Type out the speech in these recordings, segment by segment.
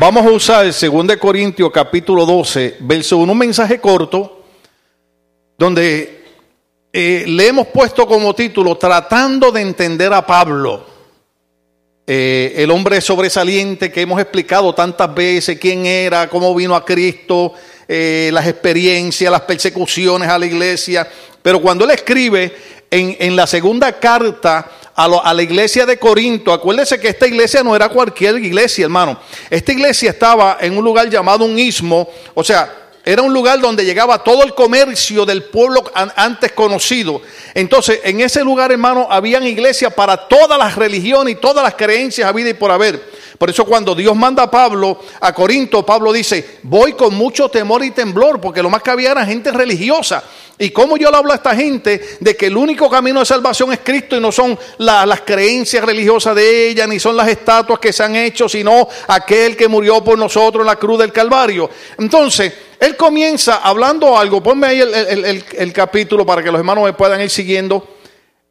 Vamos a usar el 2 Corintios capítulo 12, verso 1, un mensaje corto, donde eh, le hemos puesto como título Tratando de entender a Pablo, eh, el hombre sobresaliente que hemos explicado tantas veces, quién era, cómo vino a Cristo, eh, las experiencias, las persecuciones a la iglesia. Pero cuando él escribe en, en la segunda carta, a, la iglesia de Corinto, acuérdese que esta iglesia no era cualquier iglesia, hermano. Esta iglesia estaba en un lugar llamado un istmo, o sea, era un lugar donde llegaba todo el comercio del pueblo antes conocido. Entonces, en ese lugar, hermano, habían iglesias para todas las religiones y todas las creencias habidas y por haber. Por eso cuando Dios manda a Pablo a Corinto, Pablo dice, voy con mucho temor y temblor, porque lo más que había era gente religiosa. Y cómo yo le hablo a esta gente de que el único camino de salvación es Cristo y no son las creencias religiosas de ella, ni son las estatuas que se han hecho, sino aquel que murió por nosotros en la cruz del Calvario. Entonces, él comienza hablando algo, ponme ahí el, el capítulo para que los hermanos me puedan ir siguiendo.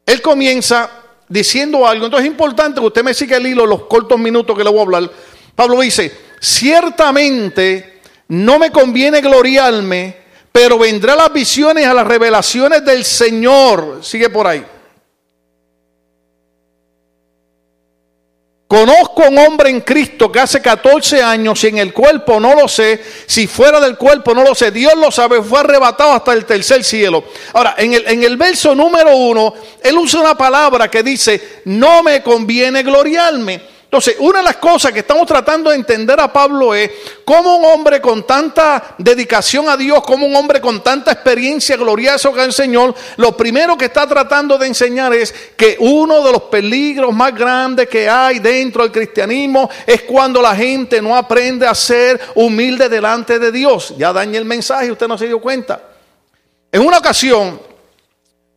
Él comienza diciendo algo. Entonces es importante que usted me siga el hilo los cortos minutos que le voy a hablar. Pablo dice, ciertamente no me conviene gloriarme, pero vendrá las visiones a las revelaciones del Señor. Sigue por ahí. Conozco a un hombre en Cristo que hace 14 años y en el cuerpo no lo sé, si fuera del cuerpo no lo sé, Dios lo sabe, fue arrebatado hasta el tercer cielo. Ahora, en el, en el verso número uno, él usa una palabra que dice, no me conviene gloriarme. Entonces, una de las cosas que estamos tratando de entender a Pablo es cómo un hombre con tanta dedicación a Dios, como un hombre con tanta experiencia gloriosa con el Señor, lo primero que está tratando de enseñar es que uno de los peligros más grandes que hay dentro del cristianismo es cuando la gente no aprende a ser humilde delante de Dios. Ya dañé el mensaje, usted no se dio cuenta. En una ocasión,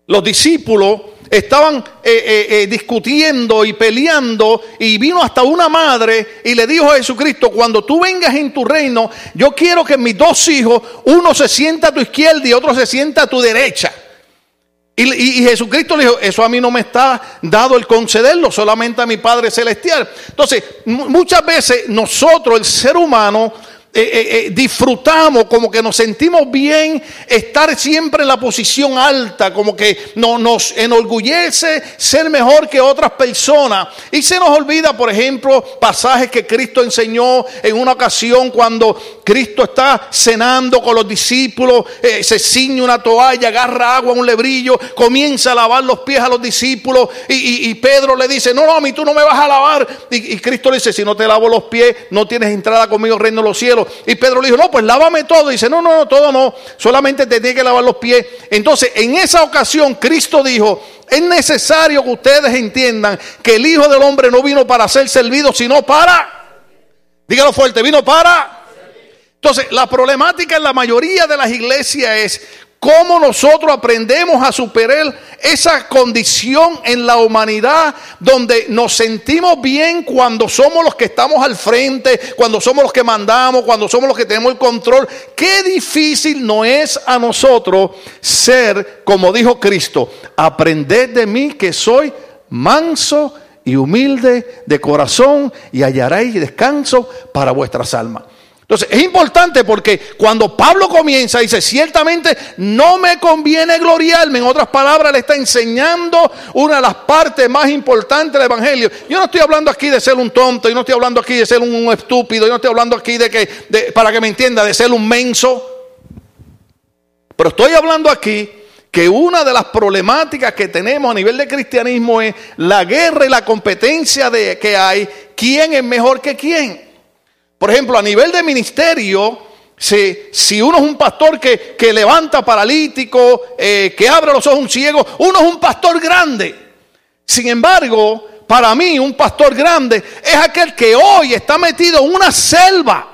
los discípulos estaban eh, eh, eh, discutiendo y peleando y vino hasta una madre y le dijo a Jesucristo, cuando tú vengas en tu reino, yo quiero que mis dos hijos, uno se sienta a tu izquierda y otro se sienta a tu derecha. Y, y, Jesucristo le dijo, eso a mí no me está dado el concederlo, solamente a mi Padre Celestial. Entonces, muchas veces nosotros, el ser humano, eh, eh, eh, disfrutamos, como que nos sentimos bien estar siempre en la posición alta, como que no, nos enorgullece ser mejor que otras personas. Y se nos olvida, por ejemplo, pasajes que Cristo enseñó en una ocasión cuando Cristo está cenando con los discípulos, se ciñe una toalla, agarra agua, un lebrillo, comienza a lavar los pies a los discípulos y, Pedro le dice, no, no, a mí tú no me vas a lavar. Y, y Cristo le dice, si no te lavo los pies, no tienes entrada conmigo, reino de los cielos. Y Pedro le dijo, no, pues lávame todo. Y dice, no, no, no, todo no, solamente te tiene que lavar los pies. Entonces, en esa ocasión, Cristo dijo, es necesario que ustedes entiendan que el Hijo del Hombre no vino para ser servido, sino para, dígalo fuerte, vino para... Entonces, la problemática en la mayoría de las iglesias es cómo nosotros aprendemos a superar esa condición en la humanidad donde nos sentimos bien cuando somos los que estamos al frente, cuando somos los que mandamos, cuando somos los que tenemos el control. Qué difícil no es a nosotros ser, como dijo Cristo, aprended de mí que soy manso y humilde de corazón y hallaréis descanso para vuestras almas. Entonces, es importante porque cuando Pablo comienza, dice, ciertamente no me conviene gloriarme. En otras palabras, le está enseñando una de las partes más importantes del Evangelio. Yo no estoy hablando aquí de ser un tonto, yo no estoy hablando aquí de ser un estúpido, yo no estoy hablando aquí de que, para que me entienda, de ser un menso. Pero estoy hablando aquí que una de las problemáticas que tenemos a nivel de cristianismo es la guerra y la competencia de que hay, quién es mejor que quién. Por ejemplo, a nivel de ministerio, si, uno es un pastor que, levanta paralítico, eh, que abre los ojos a un ciego, uno es un pastor grande. Sin embargo, para mí un pastor grande es aquel que hoy está metido en una selva,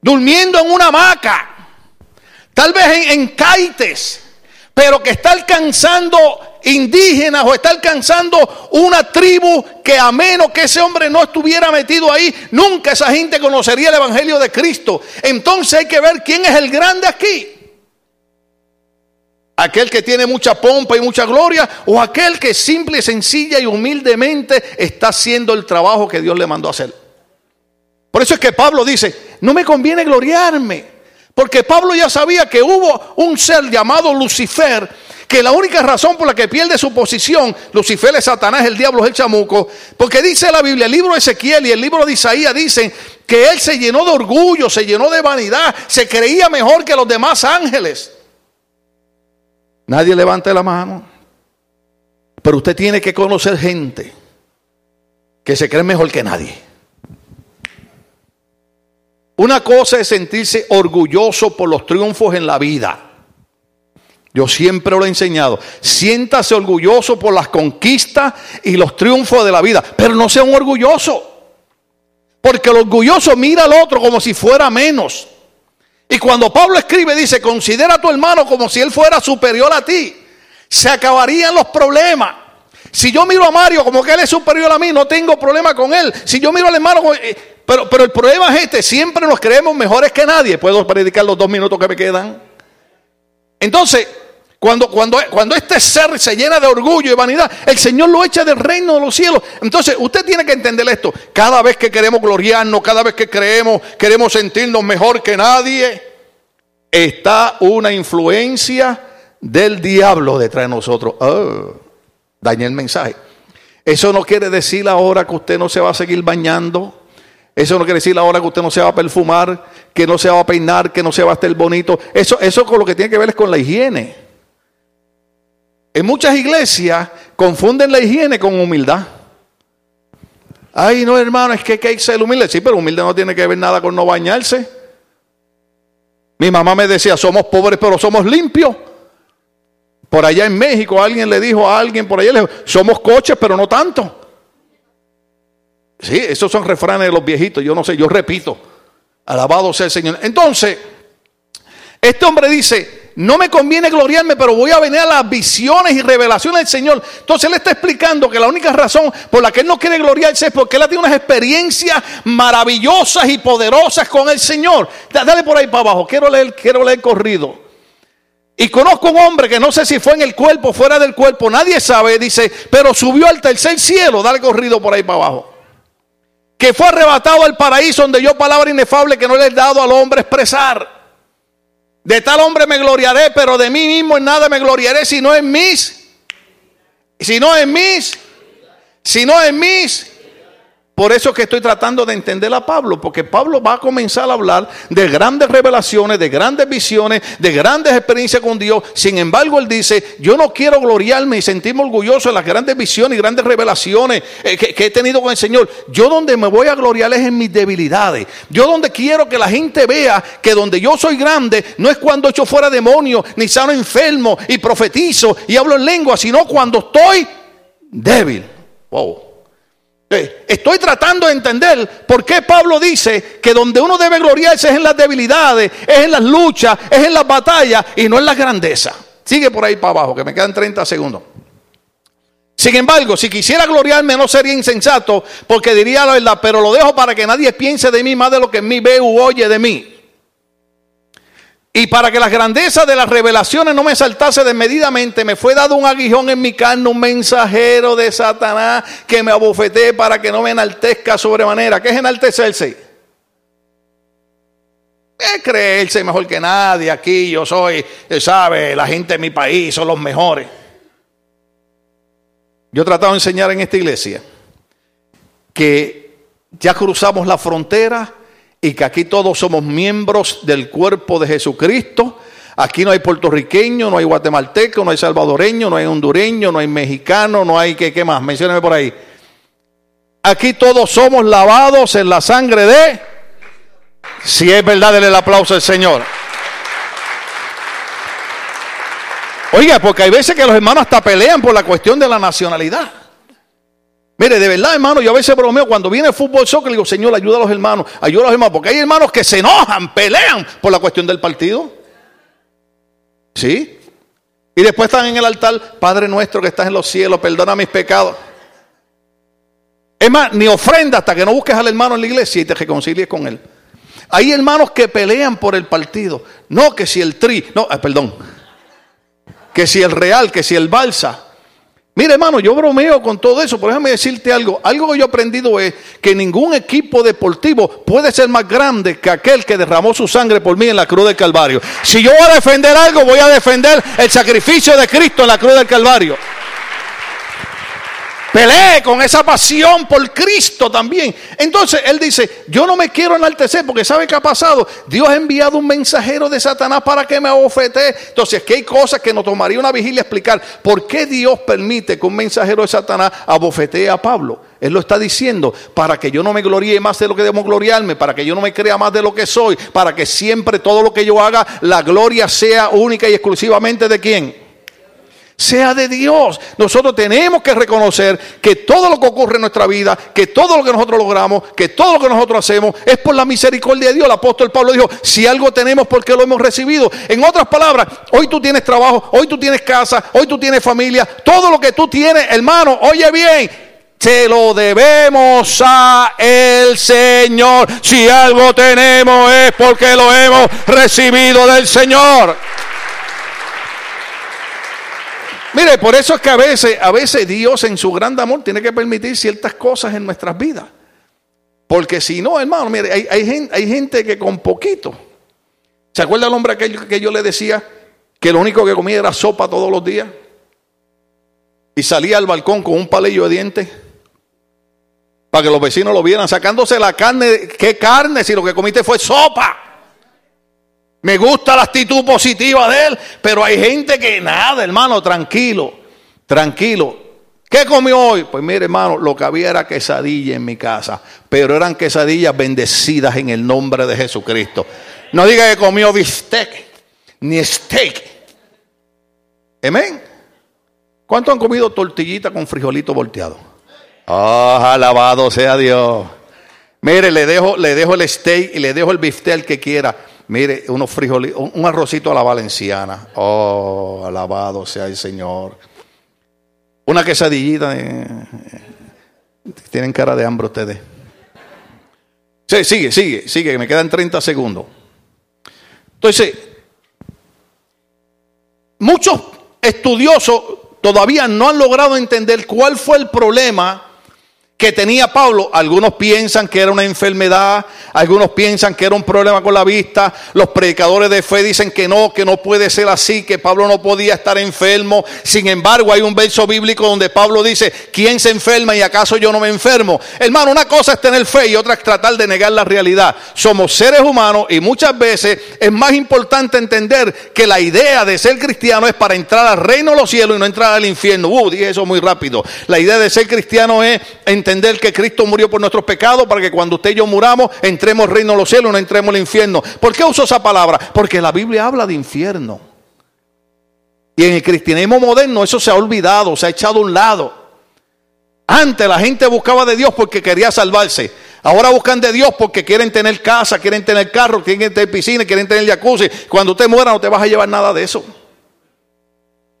durmiendo en una hamaca, tal vez en, en caites, pero que está alcanzando indígenas o está alcanzando una tribu que a menos que ese hombre no estuviera metido ahí, nunca esa gente conocería el Evangelio de Cristo. Entonces hay que ver quién es el grande aquí. Aquel que tiene mucha pompa y mucha gloria o aquel que simple, sencilla y humildemente está haciendo el trabajo que Dios le mandó a hacer. Por eso es que Pablo dice, no me conviene gloriarme. Porque Pablo ya sabía que hubo un ser llamado Lucifer, que la única razón por la que pierde su posición, Lucifer es Satanás, el diablo es el chamuco, porque dice la Biblia, el libro de Ezequiel y el libro de Isaías dicen que él se llenó de orgullo, se llenó de vanidad, se creía mejor que los demás ángeles. Nadie levante la mano. Pero usted tiene que conocer gente que se cree mejor que nadie. Una cosa es sentirse orgulloso por los triunfos en la vida. Yo siempre lo he enseñado. Siéntase orgulloso por las conquistas y los triunfos de la vida, pero no sea un orgulloso. Porque el orgulloso mira al otro como si fuera menos. Y cuando Pablo escribe, dice, considera a tu hermano como si él fuera superior a ti. Se acabarían los problemas. Si yo miro a Mario como que él es superior a mí, no tengo problema con él. Si yo miro al hermano, eh, pero, pero el problema es este, siempre nos creemos mejores que nadie. ¿Puedo predicar los dos minutos que me quedan? Entonces, cuando, cuando, cuando este ser se llena de orgullo y vanidad, el Señor lo echa del reino de los cielos. Entonces, usted tiene que entender esto. Cada vez que queremos gloriarnos, cada vez que creemos, queremos sentirnos mejor que nadie, está una influencia del diablo detrás de nosotros. Oh, dañé el mensaje. Eso no quiere decir ahora que usted no se va a seguir bañando eso no quiere decir ahora que usted no se va a perfumar, que no se va a peinar, que no se va a estar bonito. Eso, eso con lo que tiene que ver es con la higiene. En muchas iglesias confunden la higiene con humildad. Ay, no, hermano, es que hay que ser humilde. Sí, pero humilde no tiene que ver nada con no bañarse. Mi mamá me decía, somos pobres, pero somos limpios. Por allá en México alguien le dijo a alguien por allá, le dijo, somos coches, pero no tanto. Sí, esos son refranes de los viejitos, yo no sé, yo repito. Alabado sea el Señor. Entonces, este hombre dice, no me conviene gloriarme, pero voy a venir a las visiones y revelaciones del Señor. Entonces él está explicando que la única razón por la que él no quiere gloriarse es porque él ha tenido unas experiencias maravillosas y poderosas con el Señor. Dale por ahí para abajo, quiero leer, quiero leer corrido. Y conozco un hombre que no sé si fue en el cuerpo o fuera del cuerpo, nadie sabe, dice, pero subió al tercer cielo, dale corrido por ahí para abajo que fue arrebatado al paraíso donde yo palabra inefable que no le he dado al hombre expresar. De tal hombre me gloriaré, pero de mí mismo en nada me gloriaré si no en mis, si no en mis, si no en mis por eso que estoy tratando de entender a Pablo, porque Pablo va a comenzar a hablar de grandes revelaciones, de grandes visiones, de grandes experiencias con Dios. Sin embargo, él dice, yo no quiero gloriarme y sentirme orgulloso de las grandes visiones y grandes revelaciones eh, que, he tenido con el Señor. Yo donde me voy a gloriar es en mis debilidades. Yo donde quiero que la gente vea que donde yo soy grande no es cuando echo fuera demonios, ni sano enfermo y profetizo y hablo en lengua, sino cuando estoy débil. Wow. Estoy tratando de entender por qué Pablo dice que donde uno debe gloriarse es en las debilidades, es en las luchas, es en las batallas y no en la grandeza. Sigue por ahí para abajo, que me quedan 30 segundos. Sin embargo, si quisiera gloriarme no sería insensato, porque diría la verdad, pero lo dejo para que nadie piense de mí más de lo que en mí ve u oye de mí. Y para que las grandezas de las revelaciones no me saltase desmedidamente, me fue dado un aguijón en mi carne, un mensajero de Satanás que me abofeté para que no me enaltezca sobremanera. ¿Qué es enaltecerse? Es creerse mejor que nadie. Aquí yo soy, sabe, la gente de mi país son los mejores. Yo he tratado de enseñar en esta iglesia que ya cruzamos la frontera y que aquí todos somos miembros del cuerpo de Jesucristo. Aquí no hay puertorriqueño, no hay guatemalteco, no hay salvadoreño, no hay hondureño, no hay mexicano, no hay que, ¿qué más? Mencióneme por ahí. Aquí todos somos lavados en la sangre de... Si es verdad, denle el aplauso al Señor. Oiga, porque hay veces que los hermanos hasta pelean por la cuestión de la nacionalidad. Mire, de verdad, hermano, yo a veces bromeo cuando viene el fútbol soccer, le digo, Señor, ayuda a los hermanos, ayuda a los hermanos, porque hay hermanos que se enojan, pelean por la cuestión del partido. ¿Sí? Y después están en el altar, Padre nuestro que estás en los cielos, perdona mis pecados. Es más, ni ofrenda hasta que no busques al hermano en la iglesia y te reconcilies con él. Hay hermanos que pelean por el partido. No que si el tri, no, eh, perdón. Que si el real, que si el balsa. Mira, hermano, yo bromeo con todo eso, pero déjame decirte algo. Algo que yo he aprendido es que ningún equipo deportivo puede ser más grande que aquel que derramó su sangre por mí en la cruz del Calvario. Si yo voy a defender algo, voy a defender el sacrificio de Cristo en la cruz del Calvario. Pelee con esa pasión por Cristo también. Entonces él dice, yo no me quiero enaltecer porque ¿sabe qué ha pasado? Dios ha enviado un mensajero de Satanás para que me abofetee. Entonces que hay cosas que nos tomaría una vigilia explicar. ¿Por qué Dios permite que un mensajero de Satanás abofetee a Pablo? Él lo está diciendo para que yo no me gloríe más de lo que debo gloriarme, para que yo no me crea más de lo que soy, para que siempre todo lo que yo haga, la gloria sea única y exclusivamente de quién? Sea de Dios. Nosotros tenemos que reconocer que todo lo que ocurre en nuestra vida, que todo lo que nosotros logramos, que todo lo que nosotros hacemos es por la misericordia de Dios. El apóstol Pablo dijo, si algo tenemos porque lo hemos recibido. En otras palabras, hoy tú tienes trabajo, hoy tú tienes casa, hoy tú tienes familia, todo lo que tú tienes, hermano, oye bien, se lo debemos a el Señor. Si algo tenemos es porque lo hemos recibido del Señor. Mire, por eso es que a veces, a veces Dios en su gran amor tiene que permitir ciertas cosas en nuestras vidas. Porque si no, hermano, mire, hay, gente, hay gente que con poquito. ¿Se acuerda el hombre aquel que yo le decía que lo único que comía era sopa todos los días? Y salía al balcón con un palillo de dientes para que los vecinos lo vieran, sacándose la carne. ¿Qué carne si lo que comiste fue sopa? Me gusta la actitud positiva de él, pero hay gente que nada, hermano, tranquilo, tranquilo. ¿Qué comió hoy? Pues mire, hermano, lo que había era quesadilla en mi casa, pero eran quesadillas bendecidas en el nombre de Jesucristo. No diga que comió bistec, ni steak. Amén. ¿Cuánto han comido tortillita con frijolito volteado? Oh, alabado sea Dios. Mire, le dejo, le dejo el steak y le dejo el bistec que quiera. Mire, unos frijoles, un arrocito a la valenciana. Oh, alabado sea el Señor. Una quesadillita. tienen cara de hambre ustedes. Sí, sigue, sigue, sigue, me quedan 30 segundos. Entonces, muchos estudiosos todavía no han logrado entender cuál fue el problema que tenía Pablo, algunos piensan que era una enfermedad, algunos piensan que era un problema con la vista, los predicadores de fe dicen que no, que no puede ser así, que Pablo no podía estar enfermo. Sin embargo, hay un verso bíblico donde Pablo dice, ¿quién se enferma y acaso yo no me enfermo? Hermano, una cosa es tener fe y otra es tratar de negar la realidad. Somos seres humanos y muchas veces es más importante entender que la idea de ser cristiano es para entrar al reino de los cielos y no entrar al infierno. Uh, dije eso muy rápido. La idea de ser cristiano es entender que Cristo murió por nuestros pecados para que cuando usted y yo muramos entremos reino de los cielos, no entremos al infierno. ¿Por qué uso esa palabra? Porque la Biblia habla de infierno. Y en el cristianismo moderno eso se ha olvidado, se ha echado a un lado. Antes la gente buscaba de Dios porque quería salvarse. Ahora buscan de Dios porque quieren tener casa, quieren tener carro, quieren tener piscina, quieren tener jacuzzi. Cuando usted muera no te vas a llevar nada de eso.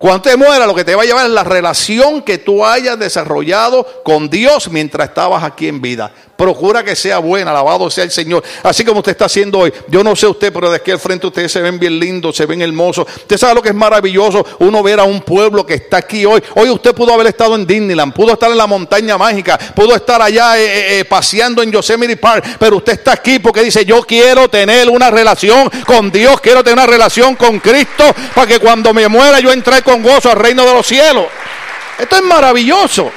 Cuando te muera, lo que te va a llevar es la relación que tú hayas desarrollado con Dios mientras estabas aquí en vida. Procura que sea buena, alabado sea el Señor. Así como usted está haciendo hoy. Yo no sé usted, pero de aquí al frente ustedes se ven bien lindos, se ven hermosos. Usted sabe lo que es maravilloso, uno ver a un pueblo que está aquí hoy. Hoy usted pudo haber estado en Disneyland, pudo estar en la montaña mágica, pudo estar allá eh, eh, eh, paseando en Yosemite Park, pero usted está aquí porque dice, yo quiero tener una relación con Dios, quiero tener una relación con Cristo, para que cuando me muera yo entre con gozo al reino de los cielos. Esto es maravilloso.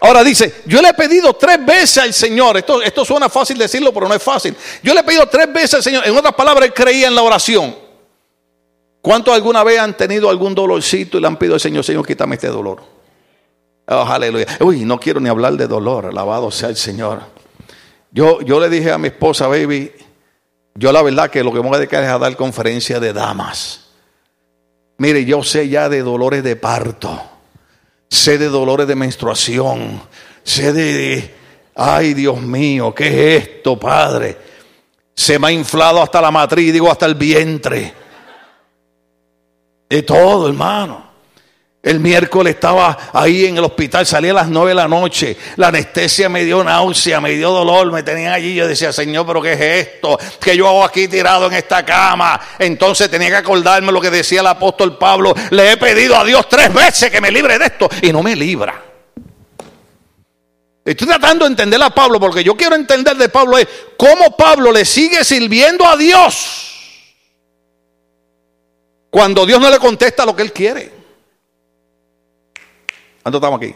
Ahora dice, yo le he pedido tres veces al Señor, esto, esto suena fácil decirlo, pero no es fácil. Yo le he pedido tres veces al Señor, en otras palabras, él creía en la oración. ¿Cuántos alguna vez han tenido algún dolorcito y le han pedido al Señor, Señor, quítame este dolor? Oh, aleluya. Uy, no quiero ni hablar de dolor, alabado sea el Señor. Yo, yo le dije a mi esposa, baby, yo la verdad que lo que me voy a dedicar es a dar conferencia de damas. Mire, yo sé ya de dolores de parto sé de dolores de menstruación, sé de, ay Dios mío, ¿qué es esto, Padre? Se me ha inflado hasta la matriz, digo hasta el vientre. De todo, hermano. El miércoles estaba ahí en el hospital, salía a las nueve de la noche. La anestesia me dio náusea, me dio dolor, me tenían allí. Yo decía, Señor, ¿pero qué es esto? ¿Qué yo hago aquí tirado en esta cama? Entonces tenía que acordarme lo que decía el apóstol Pablo. Le he pedido a Dios tres veces que me libre de esto y no me libra. Estoy tratando de entender a Pablo porque yo quiero entender de Pablo es cómo Pablo le sigue sirviendo a Dios cuando Dios no le contesta lo que él quiere. ¿Cuánto estamos aquí?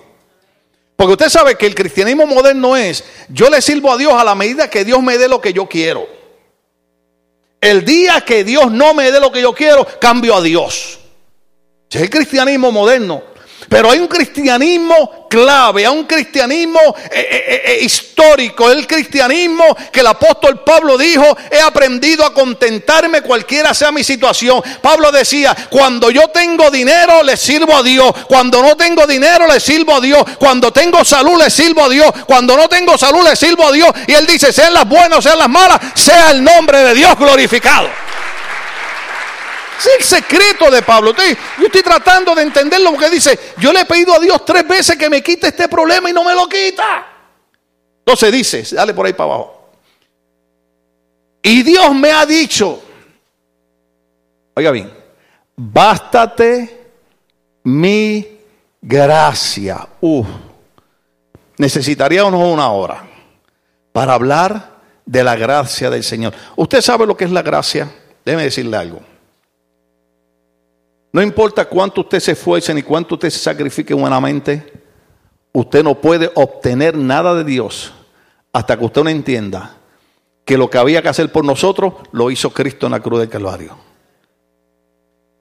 Porque usted sabe que el cristianismo moderno es, yo le sirvo a Dios a la medida que Dios me dé lo que yo quiero. El día que Dios no me dé lo que yo quiero, cambio a Dios. Es el cristianismo moderno. Pero hay un cristianismo clave, hay un cristianismo eh, eh, eh, histórico, el cristianismo que el apóstol Pablo dijo, he aprendido a contentarme cualquiera sea mi situación. Pablo decía, cuando yo tengo dinero le sirvo a Dios, cuando no tengo dinero le sirvo a Dios, cuando tengo salud le sirvo a Dios, cuando no tengo salud le sirvo a Dios. Y él dice, sean las buenas o sean las malas, sea el nombre de Dios glorificado. Es el secreto de Pablo. Yo estoy tratando de entender lo que dice. Yo le he pedido a Dios tres veces que me quite este problema y no me lo quita. Entonces dice, dale por ahí para abajo. Y Dios me ha dicho, oiga bien, bástate mi gracia. Uf, necesitaríamos una hora para hablar de la gracia del Señor. ¿Usted sabe lo que es la gracia? Déjeme decirle algo. No importa cuánto usted se esfuerce ni cuánto usted se sacrifique humanamente, usted no puede obtener nada de Dios hasta que usted no entienda que lo que había que hacer por nosotros lo hizo Cristo en la cruz del Calvario.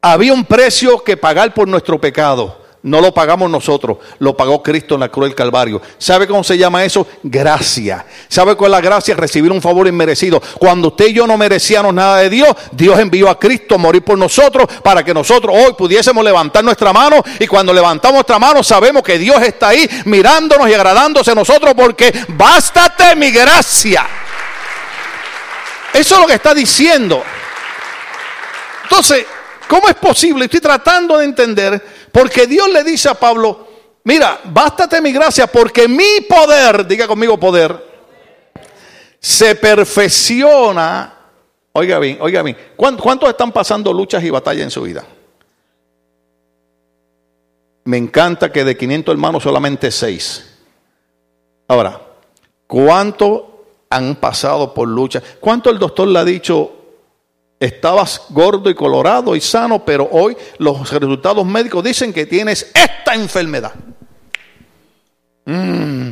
Había un precio que pagar por nuestro pecado. No lo pagamos nosotros, lo pagó Cristo en la cruz del Calvario. ¿Sabe cómo se llama eso? Gracia. ¿Sabe cuál es la gracia? Recibir un favor inmerecido. Cuando usted y yo no merecíamos nada de Dios, Dios envió a Cristo a morir por nosotros para que nosotros hoy pudiésemos levantar nuestra mano. Y cuando levantamos nuestra mano, sabemos que Dios está ahí mirándonos y agradándose a nosotros porque bástate mi gracia. Eso es lo que está diciendo. Entonces, ¿cómo es posible? Estoy tratando de entender porque Dios le dice a Pablo, mira, bástate mi gracia porque mi poder, diga conmigo poder, se perfecciona. Oiga bien, oiga bien, ¿cuántos están pasando luchas y batallas en su vida? Me encanta que de 500 hermanos solamente 6. Ahora, ¿cuántos han pasado por luchas? ¿Cuánto el doctor le ha dicho, Estabas gordo y colorado y sano, pero hoy los resultados médicos dicen que tienes esta enfermedad. Mm,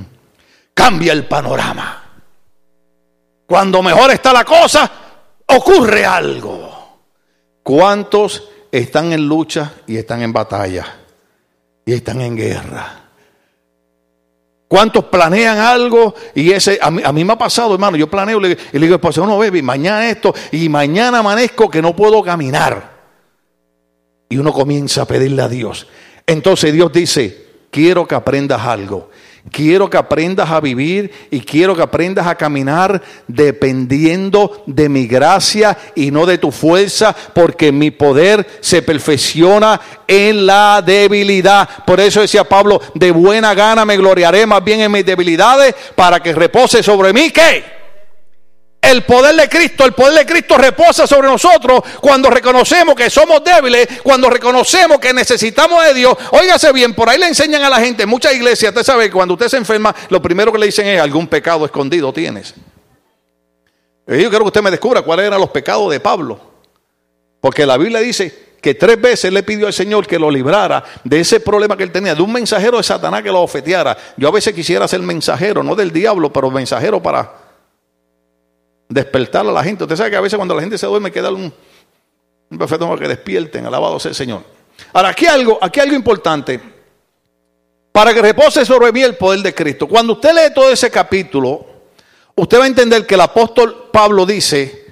cambia el panorama. Cuando mejor está la cosa, ocurre algo. ¿Cuántos están en lucha y están en batalla? Y están en guerra. ¿Cuántos planean algo? Y ese, a mí, me ha pasado, hermano, yo planeo y le digo, pues no, baby, mañana esto, y mañana amanezco que no puedo caminar. Y uno comienza a pedirle a Dios. Entonces Dios dice, quiero que aprendas algo. Quiero que aprendas a vivir y quiero que aprendas a caminar dependiendo de mi gracia y no de tu fuerza, porque mi poder se perfecciona en la debilidad. Por eso decía Pablo, de buena gana me gloriaré más bien en mis debilidades para que repose sobre mí. ¿Qué? El poder de Cristo, el poder de Cristo reposa sobre nosotros cuando reconocemos que somos débiles, cuando reconocemos que necesitamos de Dios. Óigase bien, por ahí le enseñan a la gente, muchas iglesias, usted sabe que cuando usted se enferma, lo primero que le dicen es, algún pecado escondido tienes. Y yo quiero que usted me descubra cuáles eran los pecados de Pablo. Porque la Biblia dice que tres veces le pidió al Señor que lo librara de ese problema que él tenía, de un mensajero de Satanás que lo ofeteara. Yo a veces quisiera ser mensajero, no del diablo, pero mensajero para despertar a la gente. Usted sabe que a veces cuando la gente se duerme queda un, un perfecto para que despierten, alabado sea el Señor. Ahora, aquí algo, aquí algo importante. Para que repose sobre mí el poder de Cristo. Cuando usted lee todo ese capítulo, usted va a entender que el apóstol Pablo dice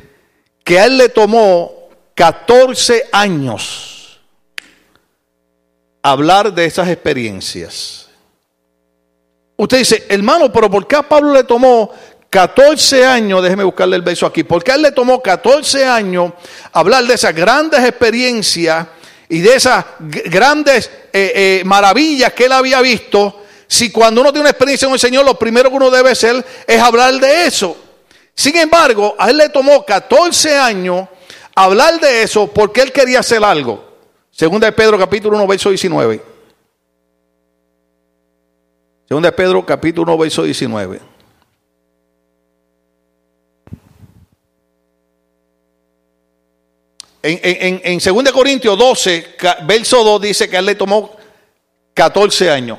que a él le tomó 14 años hablar de esas experiencias. Usted dice, hermano, pero ¿por qué a Pablo le tomó 14 años, déjeme buscarle el beso aquí, porque a él le tomó 14 años hablar de esas grandes experiencias y de esas grandes eh, eh, maravillas que él había visto, si cuando uno tiene una experiencia con el Señor, lo primero que uno debe hacer es hablar de eso. Sin embargo, a él le tomó 14 años hablar de eso porque él quería hacer algo. Segunda de Pedro capítulo 1, verso 19. Segunda de Pedro capítulo 1, verso 19. En, en, en 2 Corintios 12, verso 2 dice que a él le tomó 14 años.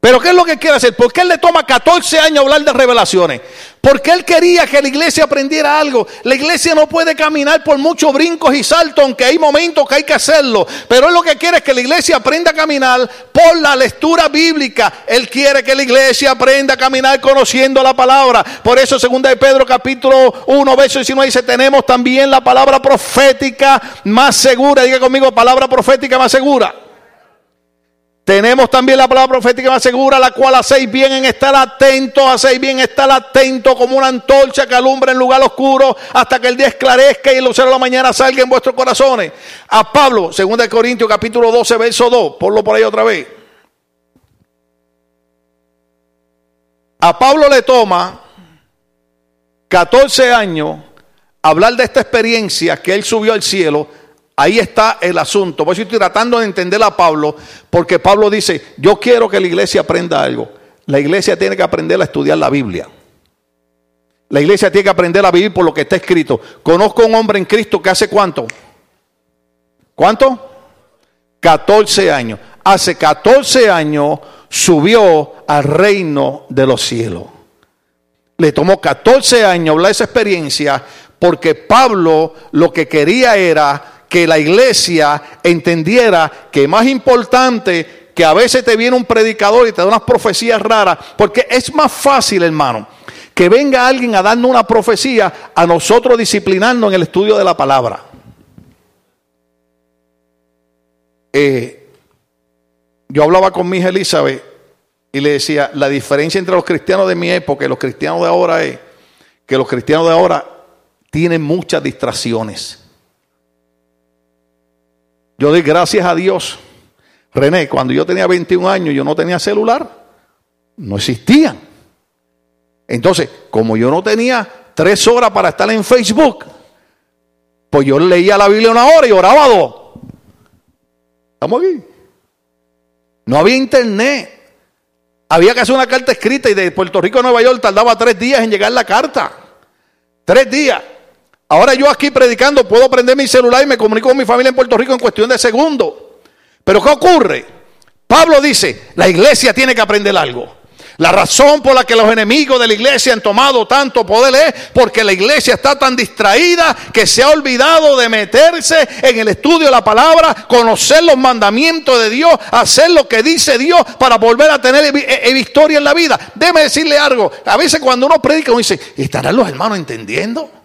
Pero ¿qué es lo que quiere hacer? ¿Por qué él le toma 14 años hablar de revelaciones? Porque él quería que la iglesia aprendiera algo. La iglesia no puede caminar por muchos brincos y saltos, aunque hay momentos que hay que hacerlo. Pero él lo que quiere es que la iglesia aprenda a caminar por la lectura bíblica. Él quiere que la iglesia aprenda a caminar conociendo la palabra. Por eso, segunda de Pedro capítulo 1, verso 19 dice, tenemos también la palabra profética más segura. Diga conmigo, palabra profética más segura. Tenemos también la palabra profética más segura, la cual hacéis bien en estar atentos, hacéis bien en estar atentos como una antorcha que alumbra en lugar oscuro hasta que el día esclarezca y el lucero de la mañana salga en vuestros corazones. A Pablo, 2 Corintios capítulo 12, verso 2, ponlo por ahí otra vez. A Pablo le toma 14 años hablar de esta experiencia que él subió al cielo Ahí está el asunto. Por eso estoy tratando de entender a Pablo, porque Pablo dice, yo quiero que la iglesia aprenda algo. La iglesia tiene que aprender a estudiar la Biblia. La iglesia tiene que aprender a vivir por lo que está escrito. Conozco a un hombre en Cristo que hace cuánto? ¿Cuánto? 14 años. Hace 14 años subió al reino de los cielos. Le tomó 14 años hablar esa experiencia porque Pablo lo que quería era que la iglesia entendiera que más importante que a veces te viene un predicador y te da unas profecías raras, porque es más fácil, hermano, que venga alguien a darnos una profecía a nosotros disciplinarnos en el estudio de la palabra. Eh, yo hablaba con mi hija Elizabeth y le decía, la diferencia entre los cristianos de mi época y los cristianos de ahora es que los cristianos de ahora tienen muchas distracciones. Yo doy gracias a Dios. René, cuando yo tenía 21 años, yo no tenía celular. No existían. Entonces, como yo no tenía tres horas para estar en Facebook, pues yo leía la Biblia una hora y oraba dos. ¿Estamos aquí? No había internet. Había que hacer una carta escrita y de Puerto Rico a Nueva York tardaba tres días en llegar la carta. Tres días. Ahora yo aquí predicando puedo prender mi celular y me comunico con mi familia en Puerto Rico en cuestión de segundos. Pero ¿qué ocurre? Pablo dice, la iglesia tiene que aprender algo. La razón por la que los enemigos de la iglesia han tomado tanto poder es porque la iglesia está tan distraída que se ha olvidado de meterse en el estudio de la palabra, conocer los mandamientos de Dios, hacer lo que dice Dios para volver a tener victoria en la vida. Déjeme decirle algo. A veces cuando uno predica uno dice, ¿estarán los hermanos entendiendo?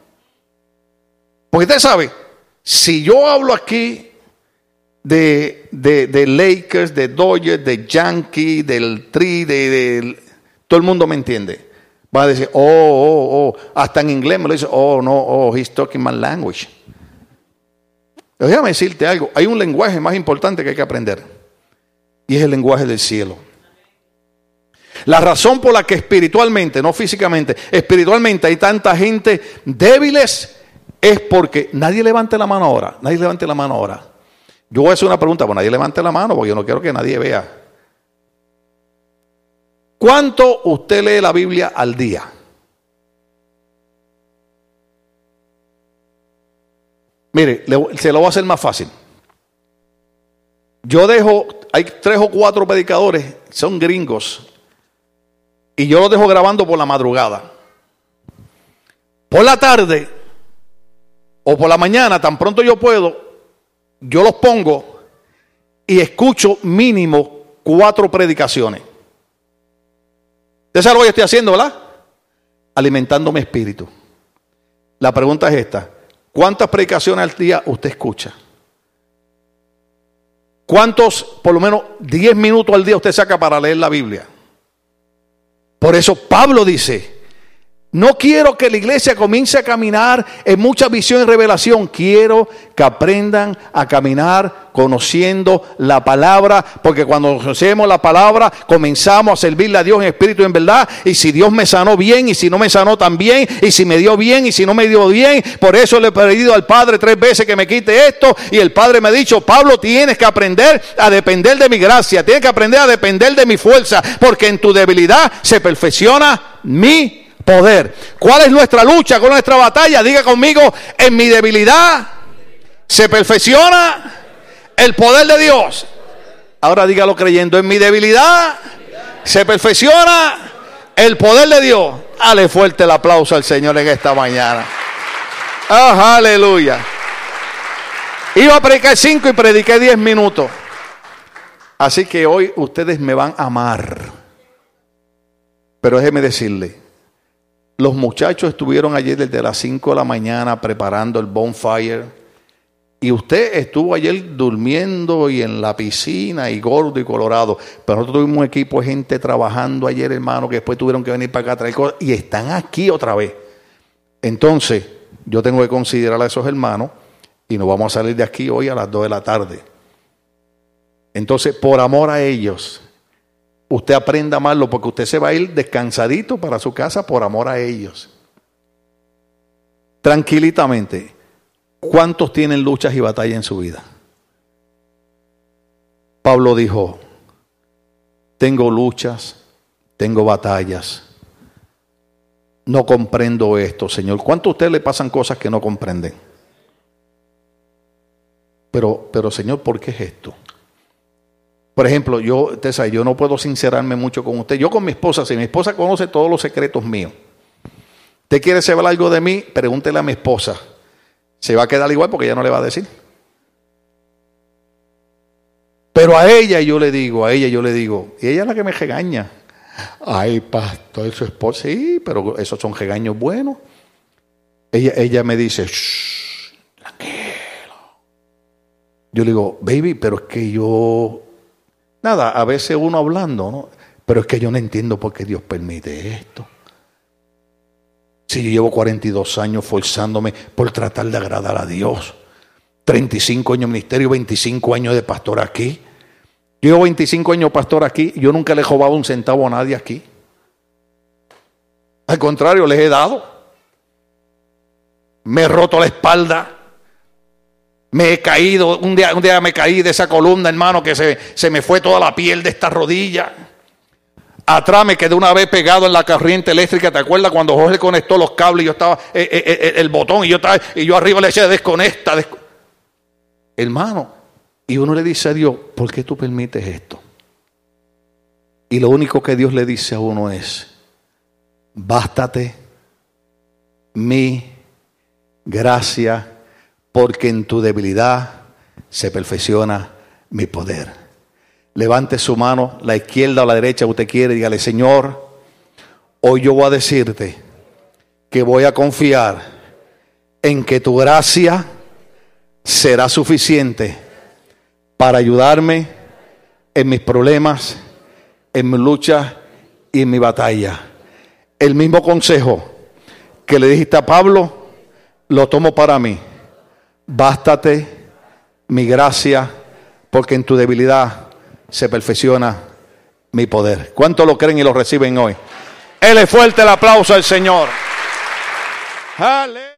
Porque usted sabe, si yo hablo aquí de, de, Lakers, de Dodgers, de Yankees, del Tri, de, todo el mundo me entiende. Va a decir, oh, oh, oh, hasta en inglés me lo dice, oh, no, oh, he's talking my language. déjame decirte algo, hay un lenguaje más importante que hay que aprender, y es el lenguaje del cielo. La razón por la que espiritualmente, no físicamente, espiritualmente hay tanta gente débiles es porque nadie levante la mano ahora, nadie levante la mano ahora. Yo voy a hacer una pregunta, pues nadie levante la mano porque yo no quiero que nadie vea. ¿Cuánto usted lee la Biblia al día? Mire, se lo voy a hacer más fácil. Yo dejo, hay tres o cuatro predicadores, son gringos, y yo los dejo grabando por la madrugada. Por la tarde, o por la mañana, tan pronto yo puedo, yo los pongo y escucho mínimo cuatro predicaciones. Usted sabe lo que estoy haciendo, ¿verdad? Alimentando mi espíritu. La pregunta es esta. ¿Cuántas predicaciones al día usted escucha? ¿Cuántos, por lo menos 10 minutos al día usted saca para leer la Biblia? Por eso Pablo dice, No quiero que la iglesia comience a caminar en mucha visión y revelación. Quiero que aprendan a caminar conociendo la palabra, porque cuando conocemos la palabra comenzamos a servirle a Dios en espíritu y en verdad. Y si Dios me sanó bien, y si no me sanó también, y si me dio bien, y si no me dio bien, por eso le he pedido al Padre tres veces que me quite esto. Y el Padre me ha dicho, Pablo, tienes que aprender a depender de mi gracia, tienes que aprender a depender de mi fuerza, porque en tu debilidad se perfecciona mi poder. ¿Cuál es nuestra lucha con nuestra batalla? Diga conmigo, en mi debilidad se perfecciona el poder de Dios. Ahora dígalo creyendo, en mi debilidad se perfecciona el poder de Dios. Dale fuerte el aplauso al Señor en esta mañana. Ah, aleluya. Iba a predicar cinco y prediqué diez minutos. Así que hoy ustedes me van a amar. Pero déjeme decirle, los muchachos estuvieron ayer desde las 5 de la mañana preparando el bonfire. Y usted estuvo ayer durmiendo y en la piscina y gordo y colorado. Pero nosotros tuvimos un equipo de gente trabajando ayer, hermano, que después tuvieron que venir para acá a traer cosas. Y están aquí otra vez. Entonces, yo tengo que considerar a esos hermanos y nos vamos a salir de aquí hoy a las 2 de la tarde. Entonces, por amor a ellos, usted aprenda a porque usted se va a ir descansadito para su casa por amor a ellos. Tranquilitamente. ¿Cuántos tienen luchas y batallas en su vida? Pablo dijo, tengo luchas, tengo batallas. No comprendo esto, Señor. ¿Cuántos a ustedes le pasan cosas que no comprenden? Pero, pero Señor, ¿por qué es esto? Por ejemplo, yo, Tessa, yo no puedo sincerarme mucho con usted. Yo con mi esposa, si mi esposa conoce todos los secretos míos, ¿usted quiere saber algo de mí? Pregúntele a mi esposa. Se va a quedar igual porque ella no le va a decir. Pero a ella yo le digo, a ella yo le digo, y ella es la que me regaña. Ay, pastor, su esposa, sí, pero esos son regaños buenos. Ella, ella me dice, Shh, tranquilo. Yo le digo, baby, pero es que yo Nada, a veces uno hablando, ¿no? Pero es que yo no entiendo por qué Dios permite esto. Si yo llevo 42 años forzándome por tratar de agradar a Dios, 35 años de ministerio, 25 años de pastor aquí. Yo llevo 25 años pastor aquí, yo nunca le he robado un centavo a nadie aquí. Al contrario, les he dado. Me he roto la espalda me he caído, un día, un día me caí de esa columna, hermano, que se, se me fue toda la piel de esta rodilla. Atrás me quedé una vez pegado en la corriente eléctrica. ¿Te acuerdas cuando Jorge conectó los cables y yo estaba, eh, eh, eh, el botón y yo estaba, y yo arriba le decía desconecta, Hermano, y uno le dice a Dios, ¿por qué tú permites esto? Y lo único que Dios le dice a uno es, bástate mi gracia porque en tu debilidad se perfecciona mi poder. Levante su mano, la izquierda o la derecha, usted quiere, dígale, Señor, hoy yo voy a decirte que voy a confiar en que tu gracia será suficiente para ayudarme en mis problemas, en mi lucha y en mi batalla. El mismo consejo que le dijiste a Pablo, lo tomo para mí bástate mi gracia, porque en tu debilidad se perfecciona mi poder. ¿Cuánto lo creen y lo reciben hoy? Él es fuerte el aplauso al Señor. Aleluya.